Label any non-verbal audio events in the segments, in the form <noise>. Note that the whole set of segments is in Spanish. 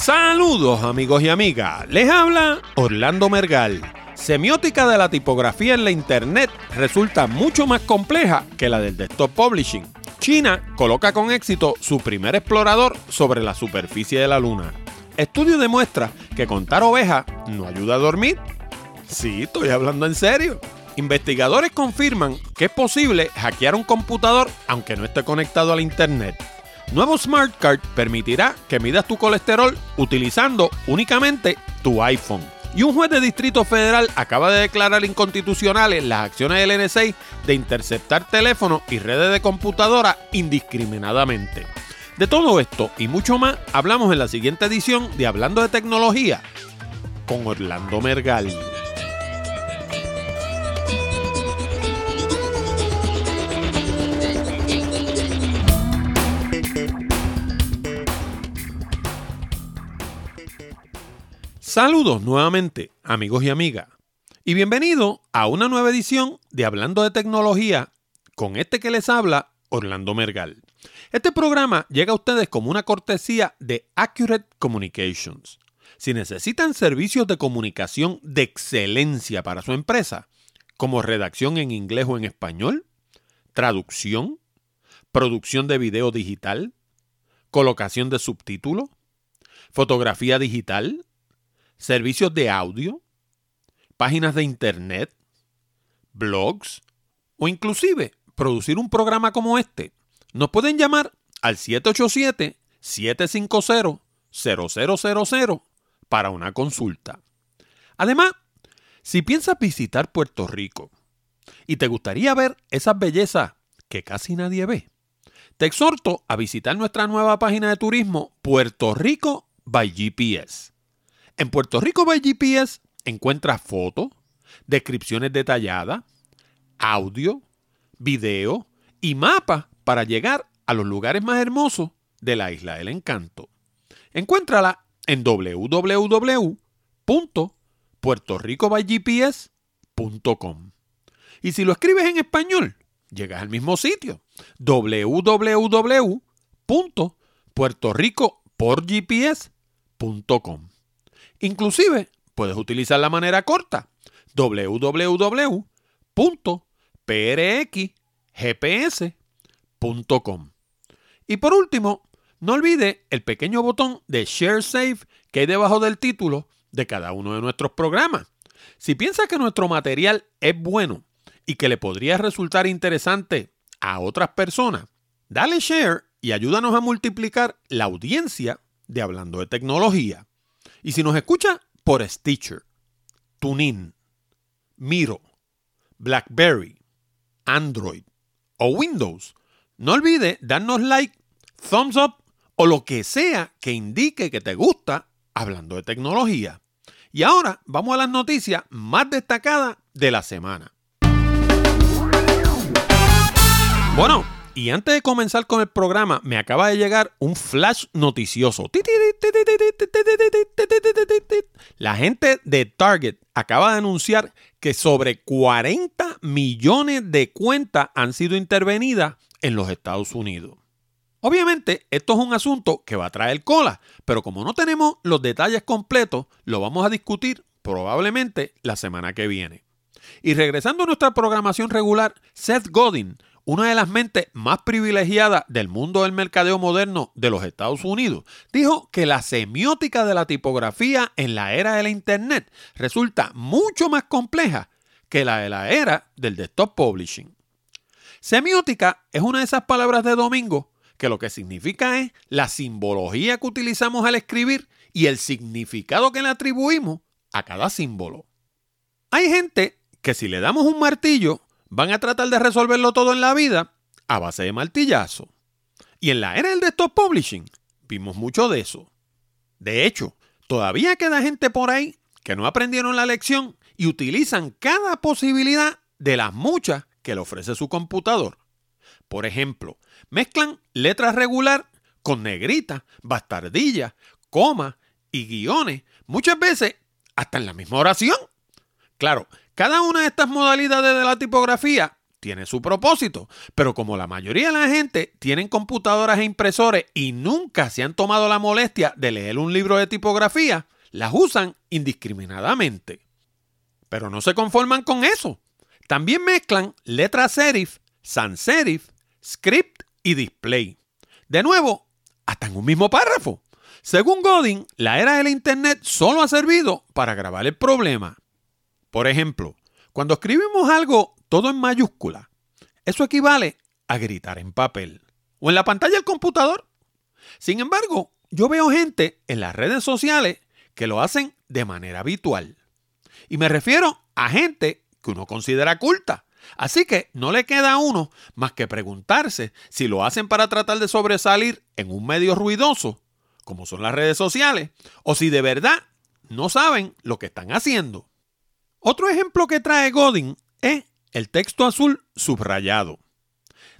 Saludos amigos y amigas, les habla Orlando Mergal. Semiótica de la tipografía en la Internet resulta mucho más compleja que la del desktop publishing. China coloca con éxito su primer explorador sobre la superficie de la Luna. Estudio demuestra que contar ovejas no ayuda a dormir. Sí, estoy hablando en serio. Investigadores confirman que es posible hackear un computador aunque no esté conectado al Internet. Nuevo Smart Card permitirá que midas tu colesterol utilizando únicamente tu iPhone. Y un juez de Distrito Federal acaba de declarar inconstitucionales las acciones del NSA de interceptar teléfonos y redes de computadora indiscriminadamente. De todo esto y mucho más hablamos en la siguiente edición de Hablando de Tecnología con Orlando Mergal. Saludos nuevamente, amigos y amigas, y bienvenido a una nueva edición de Hablando de Tecnología con este que les habla, Orlando Mergal. Este programa llega a ustedes como una cortesía de Accurate Communications. Si necesitan servicios de comunicación de excelencia para su empresa, como redacción en inglés o en español, traducción, producción de video digital, colocación de subtítulos, fotografía digital, servicios de audio, páginas de internet, blogs o inclusive producir un programa como este, nos pueden llamar al 787-750-0000 para una consulta. Además, si piensas visitar Puerto Rico y te gustaría ver esas bellezas que casi nadie ve, te exhorto a visitar nuestra nueva página de turismo Puerto Rico by GPS en Puerto Rico by GPS encuentras fotos, descripciones detalladas, audio, video y mapas para llegar a los lugares más hermosos de la Isla del Encanto. Encuéntrala en www.puertoricobygps.com. Y si lo escribes en español, llegas al mismo sitio, www.puertorricoporgps.com. Inclusive puedes utilizar la manera corta www.prxgps.com. Y por último, no olvide el pequeño botón de Share Save que hay debajo del título de cada uno de nuestros programas. Si piensas que nuestro material es bueno y que le podría resultar interesante a otras personas, dale share y ayúdanos a multiplicar la audiencia de Hablando de Tecnología. Y si nos escucha por Stitcher, TuneIn, Miro, BlackBerry, Android o Windows, no olvide darnos like, thumbs up o lo que sea que indique que te gusta hablando de tecnología. Y ahora vamos a las noticias más destacadas de la semana. Bueno, y antes de comenzar con el programa, me acaba de llegar un flash noticioso. Gente de Target acaba de anunciar que sobre 40 millones de cuentas han sido intervenidas en los Estados Unidos. Obviamente, esto es un asunto que va a traer cola, pero como no tenemos los detalles completos, lo vamos a discutir probablemente la semana que viene. Y regresando a nuestra programación regular, Seth Godin, una de las mentes más privilegiadas del mundo del mercadeo moderno de los Estados Unidos, dijo que la semiótica de la tipografía en la era de la Internet resulta mucho más compleja que la de la era del desktop publishing. Semiótica es una de esas palabras de domingo que lo que significa es la simbología que utilizamos al escribir y el significado que le atribuimos a cada símbolo. Hay gente que si le damos un martillo van a tratar de resolverlo todo en la vida a base de martillazo. Y en la era del desktop publishing vimos mucho de eso. De hecho, todavía queda gente por ahí que no aprendieron la lección y utilizan cada posibilidad de las muchas que le ofrece su computador. Por ejemplo, mezclan letras regular con negrita, bastardilla, coma y guiones, muchas veces hasta en la misma oración. Claro, cada una de estas modalidades de la tipografía tiene su propósito, pero como la mayoría de la gente tienen computadoras e impresores y nunca se han tomado la molestia de leer un libro de tipografía, las usan indiscriminadamente. Pero no se conforman con eso. También mezclan letras serif, sans serif, script y display. De nuevo, hasta en un mismo párrafo. Según Godin, la era del Internet solo ha servido para grabar el problema. Por ejemplo, cuando escribimos algo todo en mayúscula, eso equivale a gritar en papel o en la pantalla del computador. Sin embargo, yo veo gente en las redes sociales que lo hacen de manera habitual. Y me refiero a gente que uno considera culta. Así que no le queda a uno más que preguntarse si lo hacen para tratar de sobresalir en un medio ruidoso, como son las redes sociales, o si de verdad no saben lo que están haciendo. Otro ejemplo que trae Godin es el texto azul subrayado.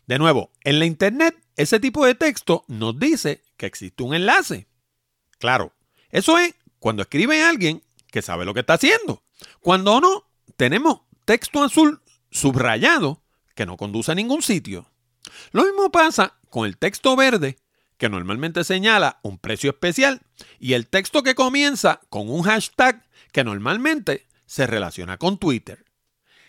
De nuevo, en la Internet ese tipo de texto nos dice que existe un enlace. Claro, eso es cuando escribe alguien que sabe lo que está haciendo. Cuando no, tenemos texto azul subrayado que no conduce a ningún sitio. Lo mismo pasa con el texto verde, que normalmente señala un precio especial, y el texto que comienza con un hashtag que normalmente se relaciona con Twitter.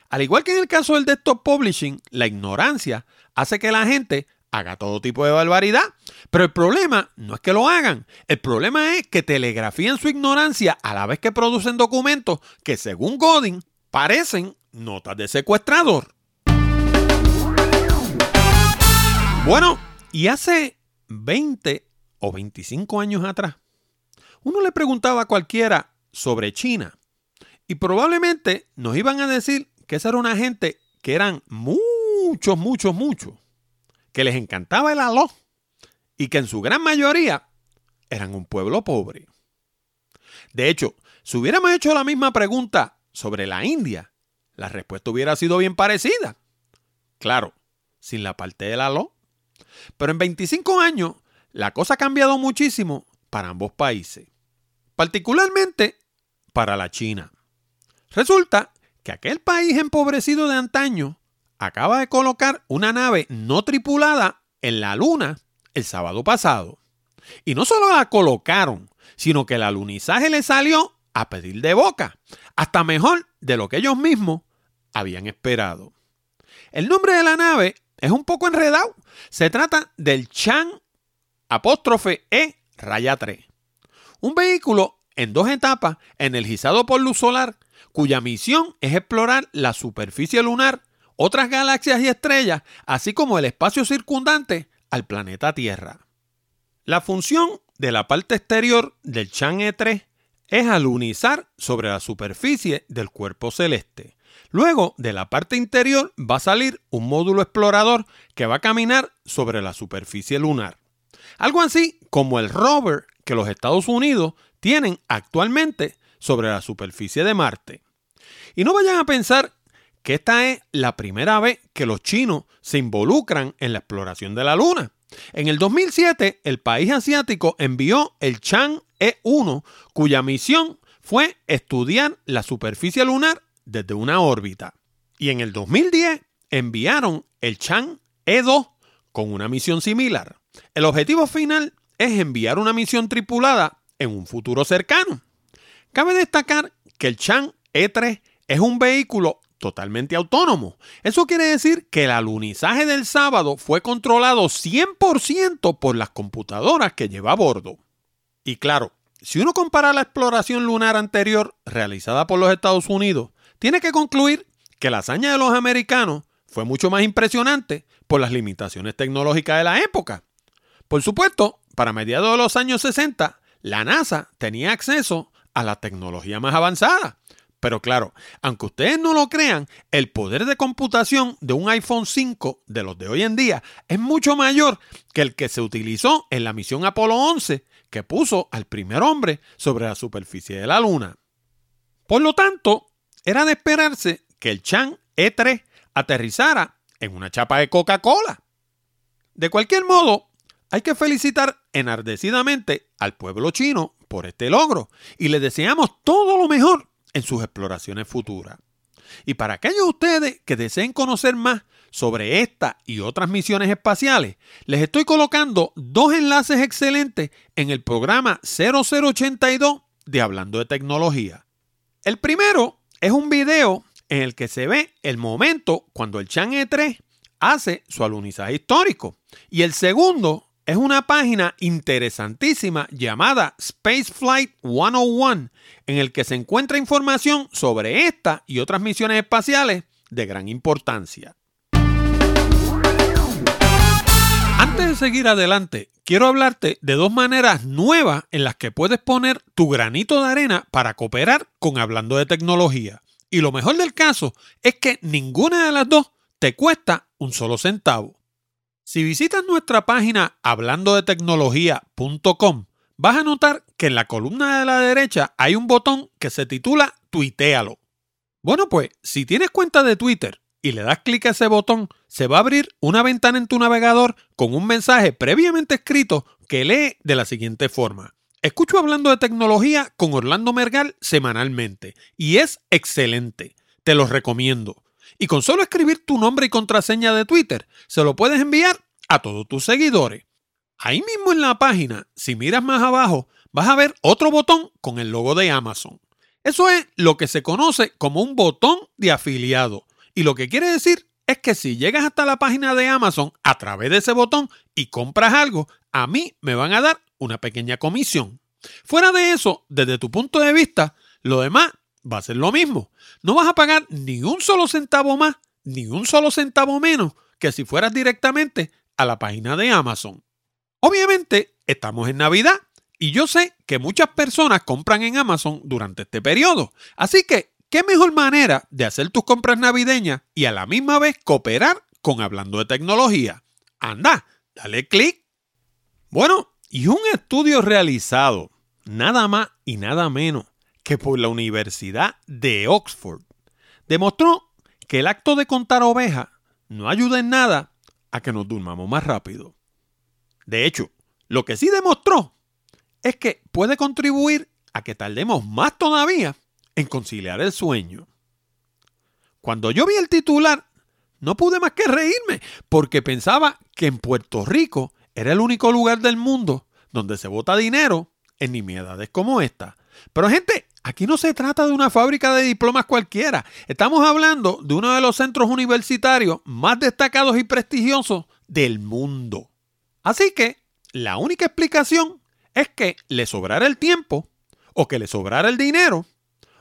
Al igual que en el caso del desktop publishing, la ignorancia hace que la gente haga todo tipo de barbaridad. Pero el problema no es que lo hagan. El problema es que telegrafían su ignorancia a la vez que producen documentos que, según Godin, parecen notas de secuestrador. Bueno, y hace 20 o 25 años atrás, uno le preguntaba a cualquiera sobre China y probablemente nos iban a decir que esa era una gente que eran muchos, muchos, muchos, que les encantaba el aló y que en su gran mayoría eran un pueblo pobre. De hecho, si hubiéramos hecho la misma pregunta sobre la India, la respuesta hubiera sido bien parecida. Claro, sin la parte del aló. Pero en 25 años, la cosa ha cambiado muchísimo para ambos países, particularmente para la China. Resulta que aquel país empobrecido de antaño acaba de colocar una nave no tripulada en la Luna el sábado pasado. Y no solo la colocaron, sino que el alunizaje le salió a pedir de boca, hasta mejor de lo que ellos mismos habían esperado. El nombre de la nave es un poco enredado. Se trata del Chan apóstrofe E raya 3. Un vehículo en dos etapas energizado por luz solar cuya misión es explorar la superficie lunar, otras galaxias y estrellas, así como el espacio circundante al planeta Tierra. La función de la parte exterior del Chan E3 es alunizar sobre la superficie del cuerpo celeste. Luego, de la parte interior va a salir un módulo explorador que va a caminar sobre la superficie lunar. Algo así como el rover que los Estados Unidos tienen actualmente sobre la superficie de Marte. Y no vayan a pensar que esta es la primera vez que los chinos se involucran en la exploración de la Luna. En el 2007, el país asiático envió el Chang E1, cuya misión fue estudiar la superficie lunar desde una órbita. Y en el 2010 enviaron el Chang E2 con una misión similar. El objetivo final es enviar una misión tripulada en un futuro cercano. Cabe destacar que el Chang E3 es un vehículo totalmente autónomo. Eso quiere decir que el alunizaje del sábado fue controlado 100% por las computadoras que lleva a bordo. Y claro, si uno compara la exploración lunar anterior realizada por los Estados Unidos, tiene que concluir que la hazaña de los americanos fue mucho más impresionante por las limitaciones tecnológicas de la época. Por supuesto, para mediados de los años 60, la NASA tenía acceso a la tecnología más avanzada. Pero claro, aunque ustedes no lo crean, el poder de computación de un iPhone 5 de los de hoy en día es mucho mayor que el que se utilizó en la misión Apolo 11, que puso al primer hombre sobre la superficie de la Luna. Por lo tanto, era de esperarse que el Chan E3 aterrizara en una chapa de Coca-Cola. De cualquier modo, hay que felicitar enardecidamente al pueblo chino por este logro y le deseamos todo lo mejor en sus exploraciones futuras. Y para aquellos de ustedes que deseen conocer más sobre esta y otras misiones espaciales, les estoy colocando dos enlaces excelentes en el programa 0082 de Hablando de Tecnología. El primero es un video en el que se ve el momento cuando el Chan E3 hace su alunizaje histórico. Y el segundo es una página interesantísima llamada Spaceflight 101, en el que se encuentra información sobre esta y otras misiones espaciales de gran importancia. Antes de seguir adelante, quiero hablarte de dos maneras nuevas en las que puedes poner tu granito de arena para cooperar con Hablando de Tecnología. Y lo mejor del caso es que ninguna de las dos te cuesta un solo centavo. Si visitas nuestra página hablando de tecnología.com, vas a notar que en la columna de la derecha hay un botón que se titula Tuitealo. Bueno, pues si tienes cuenta de Twitter y le das clic a ese botón, se va a abrir una ventana en tu navegador con un mensaje previamente escrito que lee de la siguiente forma. Escucho hablando de tecnología con Orlando Mergal semanalmente y es excelente. Te lo recomiendo. Y con solo escribir tu nombre y contraseña de Twitter, se lo puedes enviar a todos tus seguidores. Ahí mismo en la página, si miras más abajo, vas a ver otro botón con el logo de Amazon. Eso es lo que se conoce como un botón de afiliado. Y lo que quiere decir es que si llegas hasta la página de Amazon a través de ese botón y compras algo, a mí me van a dar una pequeña comisión. Fuera de eso, desde tu punto de vista, lo demás va a ser lo mismo. No vas a pagar ni un solo centavo más, ni un solo centavo menos que si fueras directamente a la página de Amazon. Obviamente, estamos en Navidad y yo sé que muchas personas compran en Amazon durante este periodo. Así que, ¿qué mejor manera de hacer tus compras navideñas y a la misma vez cooperar con Hablando de Tecnología? Anda, dale clic. Bueno, y un estudio realizado, nada más y nada menos que por la Universidad de Oxford demostró que el acto de contar ovejas no ayuda en nada a que nos durmamos más rápido. De hecho, lo que sí demostró es que puede contribuir a que tardemos más todavía en conciliar el sueño. Cuando yo vi el titular, no pude más que reírme, porque pensaba que en Puerto Rico era el único lugar del mundo donde se vota dinero en nimiedades como esta. Pero gente, aquí no se trata de una fábrica de diplomas cualquiera. Estamos hablando de uno de los centros universitarios más destacados y prestigiosos del mundo. Así que la única explicación es que le sobrara el tiempo, o que le sobrara el dinero,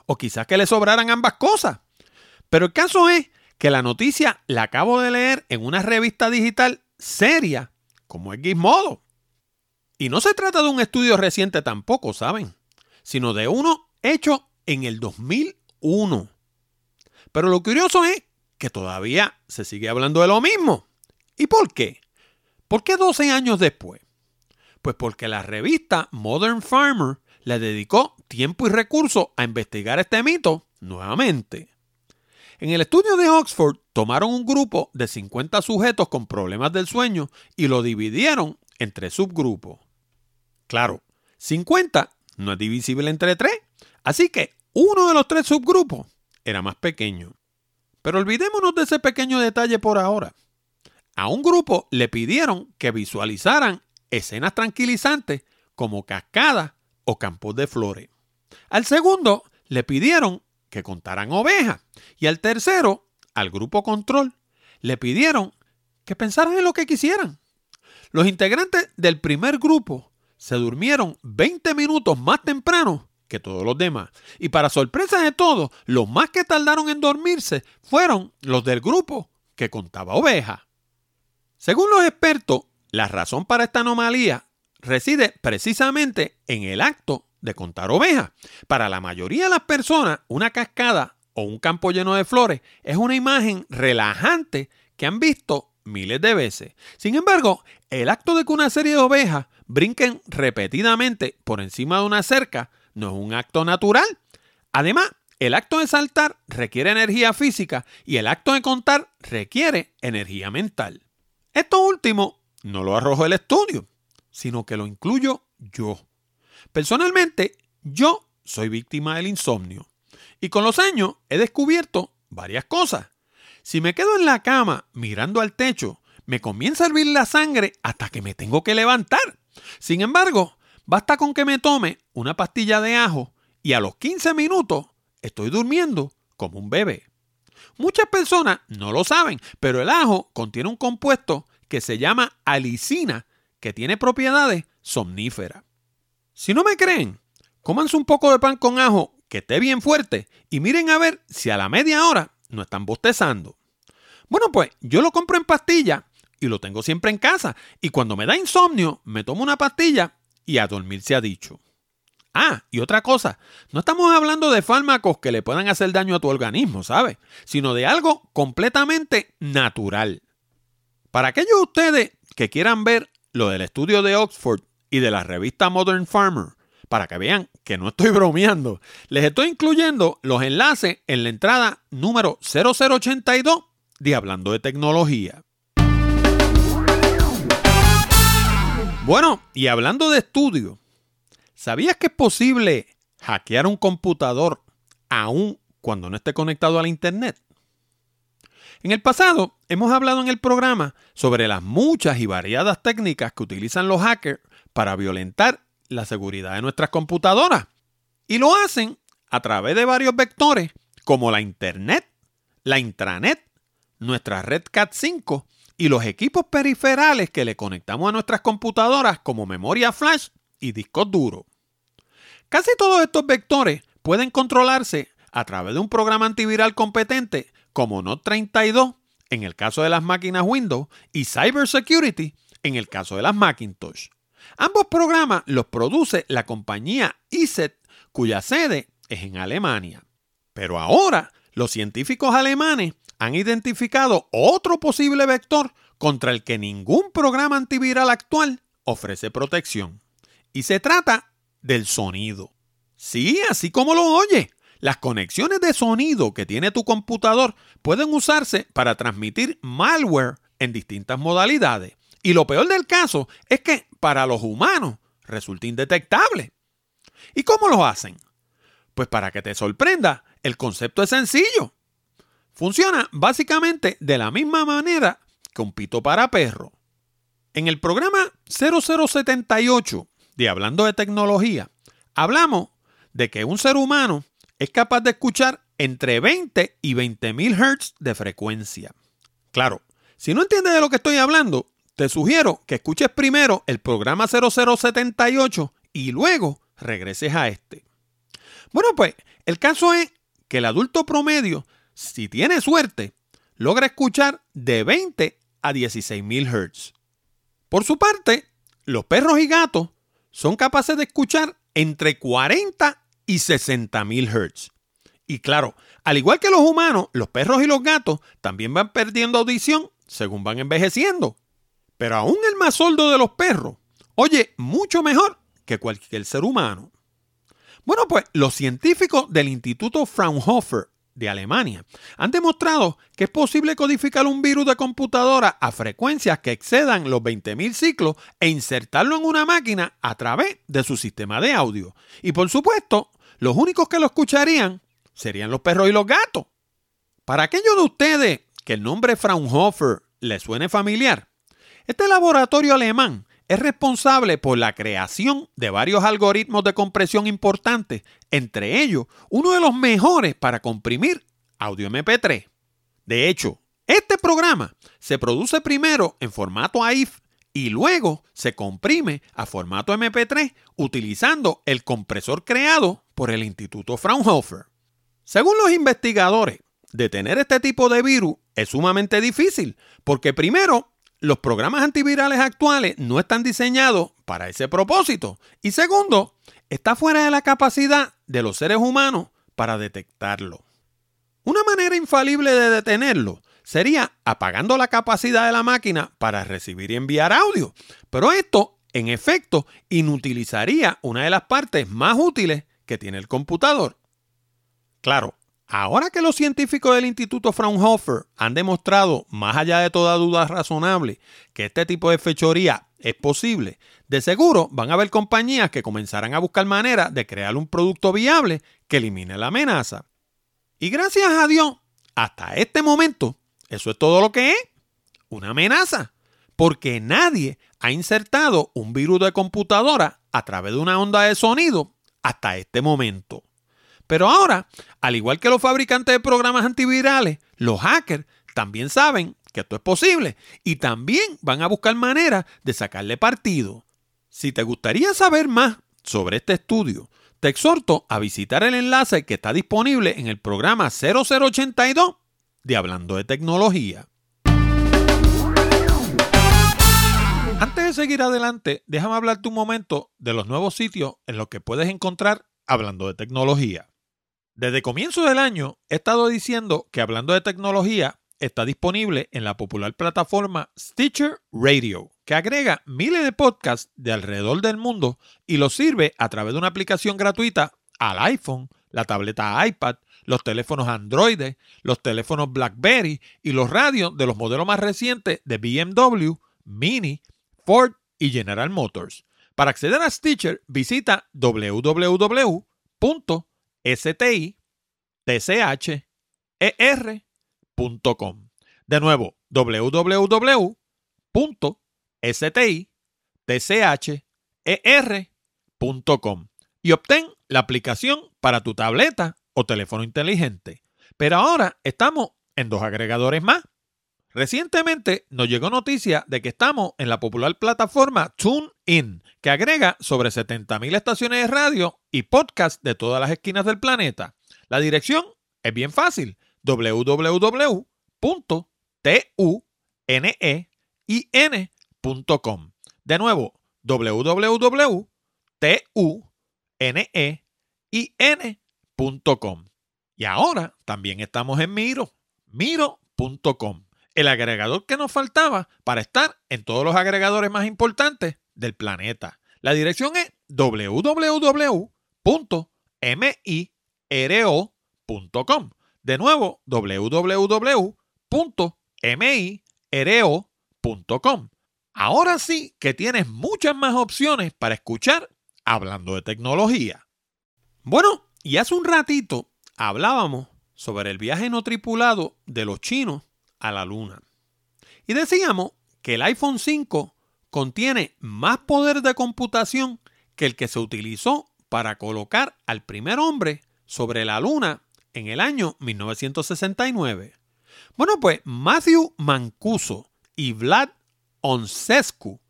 o quizás que le sobraran ambas cosas. Pero el caso es que la noticia la acabo de leer en una revista digital seria como es Gizmodo. Y no se trata de un estudio reciente tampoco, ¿saben? Sino de uno hecho en el 2001. Pero lo curioso es que todavía se sigue hablando de lo mismo. ¿Y por qué? ¿Por qué 12 años después? Pues porque la revista Modern Farmer le dedicó tiempo y recursos a investigar este mito nuevamente. En el estudio de Oxford tomaron un grupo de 50 sujetos con problemas del sueño y lo dividieron entre subgrupos. Claro, 50 no es divisible entre 3, así que uno de los tres subgrupos era más pequeño. Pero olvidémonos de ese pequeño detalle por ahora. A un grupo le pidieron que visualizaran escenas tranquilizantes como cascadas o campos de flores. Al segundo le pidieron que contaran ovejas. Y al tercero, al grupo control, le pidieron que pensaran en lo que quisieran. Los integrantes del primer grupo se durmieron 20 minutos más temprano que todos los demás. Y para sorpresa de todos, los más que tardaron en dormirse fueron los del grupo que contaba ovejas. Según los expertos, la razón para esta anomalía reside precisamente en el acto de contar ovejas. Para la mayoría de las personas, una cascada o un campo lleno de flores es una imagen relajante que han visto miles de veces. Sin embargo, el acto de que una serie de ovejas brinquen repetidamente por encima de una cerca no es un acto natural. Además, el acto de saltar requiere energía física y el acto de contar requiere energía mental. Esto último no lo arrojo el estudio, sino que lo incluyo yo. Personalmente, yo soy víctima del insomnio y con los años he descubierto varias cosas. Si me quedo en la cama mirando al techo, me comienza a hervir la sangre hasta que me tengo que levantar. Sin embargo, basta con que me tome una pastilla de ajo y a los 15 minutos estoy durmiendo como un bebé. Muchas personas no lo saben, pero el ajo contiene un compuesto que se llama alicina, que tiene propiedades somníferas. Si no me creen, cómanse un poco de pan con ajo que esté bien fuerte y miren a ver si a la media hora no están bostezando. Bueno, pues yo lo compro en pastilla y lo tengo siempre en casa y cuando me da insomnio me tomo una pastilla y a dormir se ha dicho. Ah, y otra cosa, no estamos hablando de fármacos que le puedan hacer daño a tu organismo, ¿sabes? Sino de algo completamente natural. Para aquellos de ustedes que quieran ver lo del estudio de Oxford y de la revista Modern Farmer, para que vean que no estoy <laughs> bromeando, les estoy incluyendo los enlaces en la entrada número 0082 de Hablando de Tecnología. Bueno, y hablando de estudio, ¿Sabías que es posible hackear un computador aún cuando no esté conectado a la Internet? En el pasado hemos hablado en el programa sobre las muchas y variadas técnicas que utilizan los hackers para violentar la seguridad de nuestras computadoras. Y lo hacen a través de varios vectores como la Internet, la intranet, nuestra red CAT5 y los equipos periferales que le conectamos a nuestras computadoras como memoria flash y discos duros. Casi todos estos vectores pueden controlarse a través de un programa antiviral competente como Note32 en el caso de las máquinas Windows y Cybersecurity en el caso de las Macintosh. Ambos programas los produce la compañía ISET, cuya sede es en Alemania. Pero ahora los científicos alemanes han identificado otro posible vector contra el que ningún programa antiviral actual ofrece protección. Y se trata del sonido. Sí, así como lo oye. Las conexiones de sonido que tiene tu computador pueden usarse para transmitir malware en distintas modalidades. Y lo peor del caso es que para los humanos resulta indetectable. ¿Y cómo lo hacen? Pues para que te sorprenda, el concepto es sencillo. Funciona básicamente de la misma manera que un pito para perro. En el programa 0078 de Hablando de Tecnología, hablamos de que un ser humano es capaz de escuchar entre 20 y 20 mil Hz de frecuencia. Claro, si no entiendes de lo que estoy hablando, te sugiero que escuches primero el programa 0078 y luego regreses a este. Bueno, pues el caso es que el adulto promedio, si tiene suerte, logra escuchar de 20 a 16 mil Hz. Por su parte, los perros y gatos son capaces de escuchar entre 40 y 60 mil Hz. Y claro, al igual que los humanos, los perros y los gatos también van perdiendo audición según van envejeciendo. Pero aún el más sordo de los perros oye mucho mejor que cualquier ser humano. Bueno, pues los científicos del Instituto Fraunhofer de Alemania han demostrado que es posible codificar un virus de computadora a frecuencias que excedan los 20.000 ciclos e insertarlo en una máquina a través de su sistema de audio. Y por supuesto, los únicos que lo escucharían serían los perros y los gatos. Para aquellos de ustedes que el nombre Fraunhofer les suene familiar, este laboratorio alemán es responsable por la creación de varios algoritmos de compresión importantes, entre ellos uno de los mejores para comprimir audio MP3. De hecho, este programa se produce primero en formato AIF y luego se comprime a formato MP3 utilizando el compresor creado por el Instituto Fraunhofer. Según los investigadores, detener este tipo de virus es sumamente difícil porque primero los programas antivirales actuales no están diseñados para ese propósito. Y segundo, está fuera de la capacidad de los seres humanos para detectarlo. Una manera infalible de detenerlo sería apagando la capacidad de la máquina para recibir y enviar audio. Pero esto, en efecto, inutilizaría una de las partes más útiles que tiene el computador. Claro, Ahora que los científicos del Instituto Fraunhofer han demostrado, más allá de toda duda razonable, que este tipo de fechoría es posible, de seguro van a haber compañías que comenzarán a buscar maneras de crear un producto viable que elimine la amenaza. Y gracias a Dios, hasta este momento, eso es todo lo que es, una amenaza, porque nadie ha insertado un virus de computadora a través de una onda de sonido hasta este momento. Pero ahora, al igual que los fabricantes de programas antivirales, los hackers también saben que esto es posible y también van a buscar maneras de sacarle partido. Si te gustaría saber más sobre este estudio, te exhorto a visitar el enlace que está disponible en el programa 0082 de Hablando de Tecnología. Antes de seguir adelante, déjame hablarte un momento de los nuevos sitios en los que puedes encontrar Hablando de Tecnología. Desde comienzo del año he estado diciendo que Hablando de Tecnología está disponible en la popular plataforma Stitcher Radio, que agrega miles de podcasts de alrededor del mundo y los sirve a través de una aplicación gratuita al iPhone, la tableta iPad, los teléfonos Android, los teléfonos BlackBerry y los radios de los modelos más recientes de BMW, Mini, Ford y General Motors. Para acceder a Stitcher, visita www.stitcher.com. De nuevo, www.stitcher.com y obtén la aplicación para tu tableta o teléfono inteligente. Pero ahora estamos en dos agregadores más. Recientemente nos llegó noticia de que estamos en la popular plataforma TuneIn, que agrega sobre 70.000 estaciones de radio y podcast de todas las esquinas del planeta. La dirección es bien fácil www.tunein.com. De nuevo, www.tunein.com. Y ahora también estamos en Miro, miro.com, el agregador que nos faltaba para estar en todos los agregadores más importantes del planeta. La dirección es www.miro.com. De nuevo, www.mireo.com. Ahora sí que tienes muchas más opciones para escuchar hablando de tecnología. Bueno, y hace un ratito hablábamos sobre el viaje no tripulado de los chinos a la luna. Y decíamos que el iPhone 5 contiene más poder de computación que el que se utilizó para colocar al primer hombre sobre la luna en el año 1969. Bueno, pues Matthew Mancuso y Vlad Onsescu,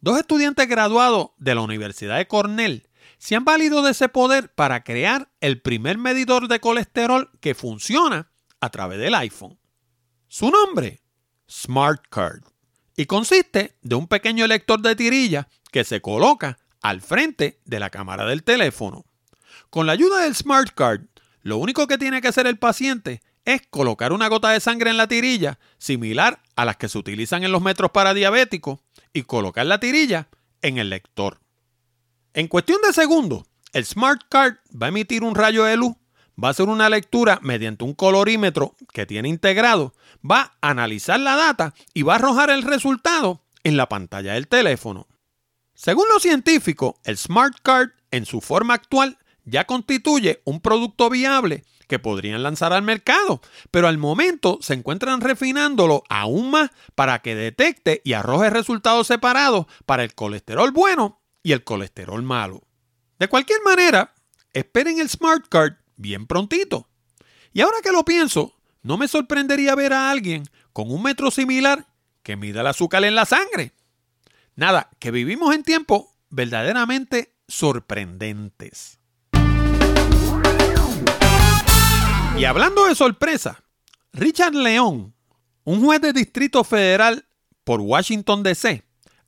dos estudiantes graduados de la Universidad de Cornell, se han valido de ese poder para crear el primer medidor de colesterol que funciona a través del iPhone. Su nombre, Smart Card, y consiste de un pequeño lector de tirilla que se coloca al frente de la cámara del teléfono. Con la ayuda del Smart Card, lo único que tiene que hacer el paciente es colocar una gota de sangre en la tirilla, similar a las que se utilizan en los metros para diabéticos, y colocar la tirilla en el lector. En cuestión de segundos, el Smart Card va a emitir un rayo de luz, va a hacer una lectura mediante un colorímetro que tiene integrado, va a analizar la data y va a arrojar el resultado en la pantalla del teléfono. Según los científicos, el Smart Card en su forma actual ya constituye un producto viable que podrían lanzar al mercado, pero al momento se encuentran refinándolo aún más para que detecte y arroje resultados separados para el colesterol bueno y el colesterol malo. De cualquier manera, esperen el Smart Card bien prontito. Y ahora que lo pienso, no me sorprendería ver a alguien con un metro similar que mida el azúcar en la sangre. Nada, que vivimos en tiempos verdaderamente sorprendentes. Y hablando de sorpresa, Richard León, un juez de distrito federal por Washington, D.C.,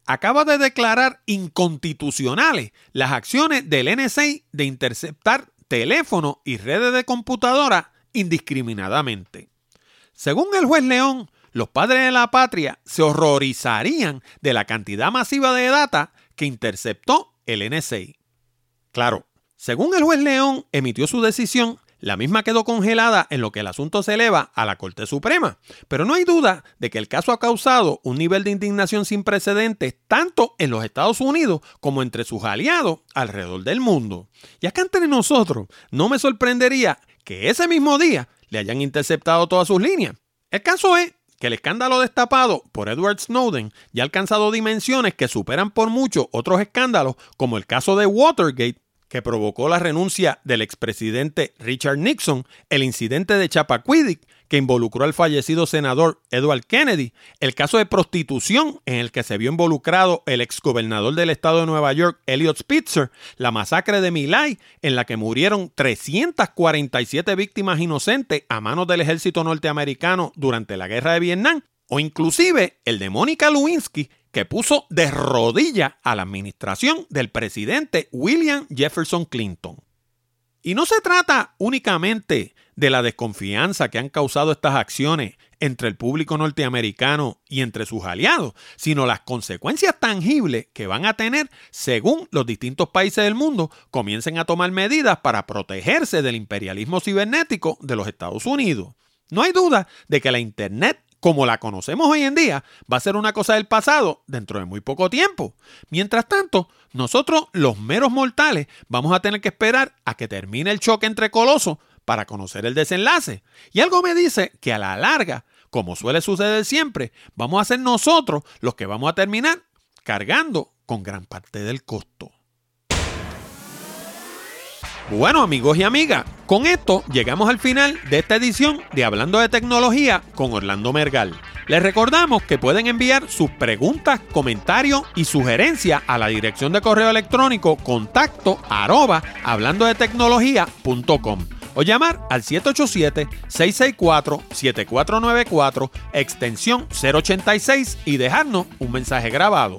acaba de declarar inconstitucionales las acciones del NSA de interceptar teléfonos y redes de computadora indiscriminadamente. Según el juez León, los padres de la patria se horrorizarían de la cantidad masiva de data que interceptó el NSA. Claro, según el juez León emitió su decisión, la misma quedó congelada en lo que el asunto se eleva a la Corte Suprema. Pero no hay duda de que el caso ha causado un nivel de indignación sin precedentes tanto en los Estados Unidos como entre sus aliados alrededor del mundo. Y acá entre nosotros, no me sorprendería que ese mismo día le hayan interceptado todas sus líneas. El caso es que el escándalo destapado por Edward Snowden ya ha alcanzado dimensiones que superan por mucho otros escándalos, como el caso de Watergate, que provocó la renuncia del expresidente Richard Nixon, el incidente de Chappaquiddick, que involucró al fallecido senador Edward Kennedy, el caso de prostitución en el que se vio involucrado el exgobernador del estado de Nueva York, Elliot Spitzer, la masacre de Milay, en la que murieron 347 víctimas inocentes a manos del ejército norteamericano durante la guerra de Vietnam, o inclusive el de Mónica Lewinsky, que puso de rodilla a la administración del presidente William Jefferson Clinton. Y no se trata únicamente de la desconfianza que han causado estas acciones entre el público norteamericano y entre sus aliados, sino las consecuencias tangibles que van a tener según los distintos países del mundo comiencen a tomar medidas para protegerse del imperialismo cibernético de los Estados Unidos. No hay duda de que la Internet como la conocemos hoy en día, va a ser una cosa del pasado dentro de muy poco tiempo. Mientras tanto, nosotros, los meros mortales, vamos a tener que esperar a que termine el choque entre colosos para conocer el desenlace. Y algo me dice que a la larga, como suele suceder siempre, vamos a ser nosotros los que vamos a terminar cargando con gran parte del costo. Bueno amigos y amigas, con esto llegamos al final de esta edición de Hablando de Tecnología con Orlando Mergal. Les recordamos que pueden enviar sus preguntas, comentarios y sugerencias a la dirección de correo electrónico contacto arroba hablando de tecnología.com o llamar al 787-664-7494 extensión 086 y dejarnos un mensaje grabado.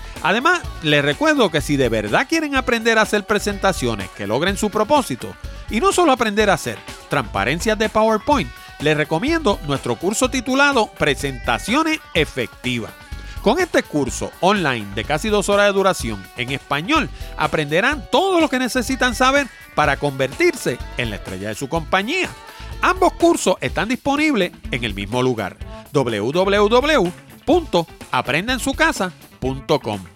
Además, les recuerdo que si de verdad quieren aprender a hacer presentaciones que logren su propósito, y no solo aprender a hacer transparencias de PowerPoint, les recomiendo nuestro curso titulado Presentaciones Efectivas. Con este curso online de casi dos horas de duración en español, aprenderán todo lo que necesitan saber para convertirse en la estrella de su compañía. Ambos cursos están disponibles en el mismo lugar, www.aprendensucasa.com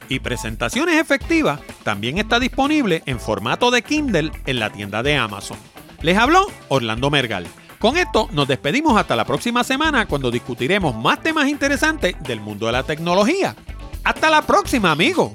y Presentaciones Efectivas también está disponible en formato de Kindle en la tienda de Amazon. Les habló Orlando Mergal. Con esto nos despedimos hasta la próxima semana cuando discutiremos más temas interesantes del mundo de la tecnología. Hasta la próxima, amigos.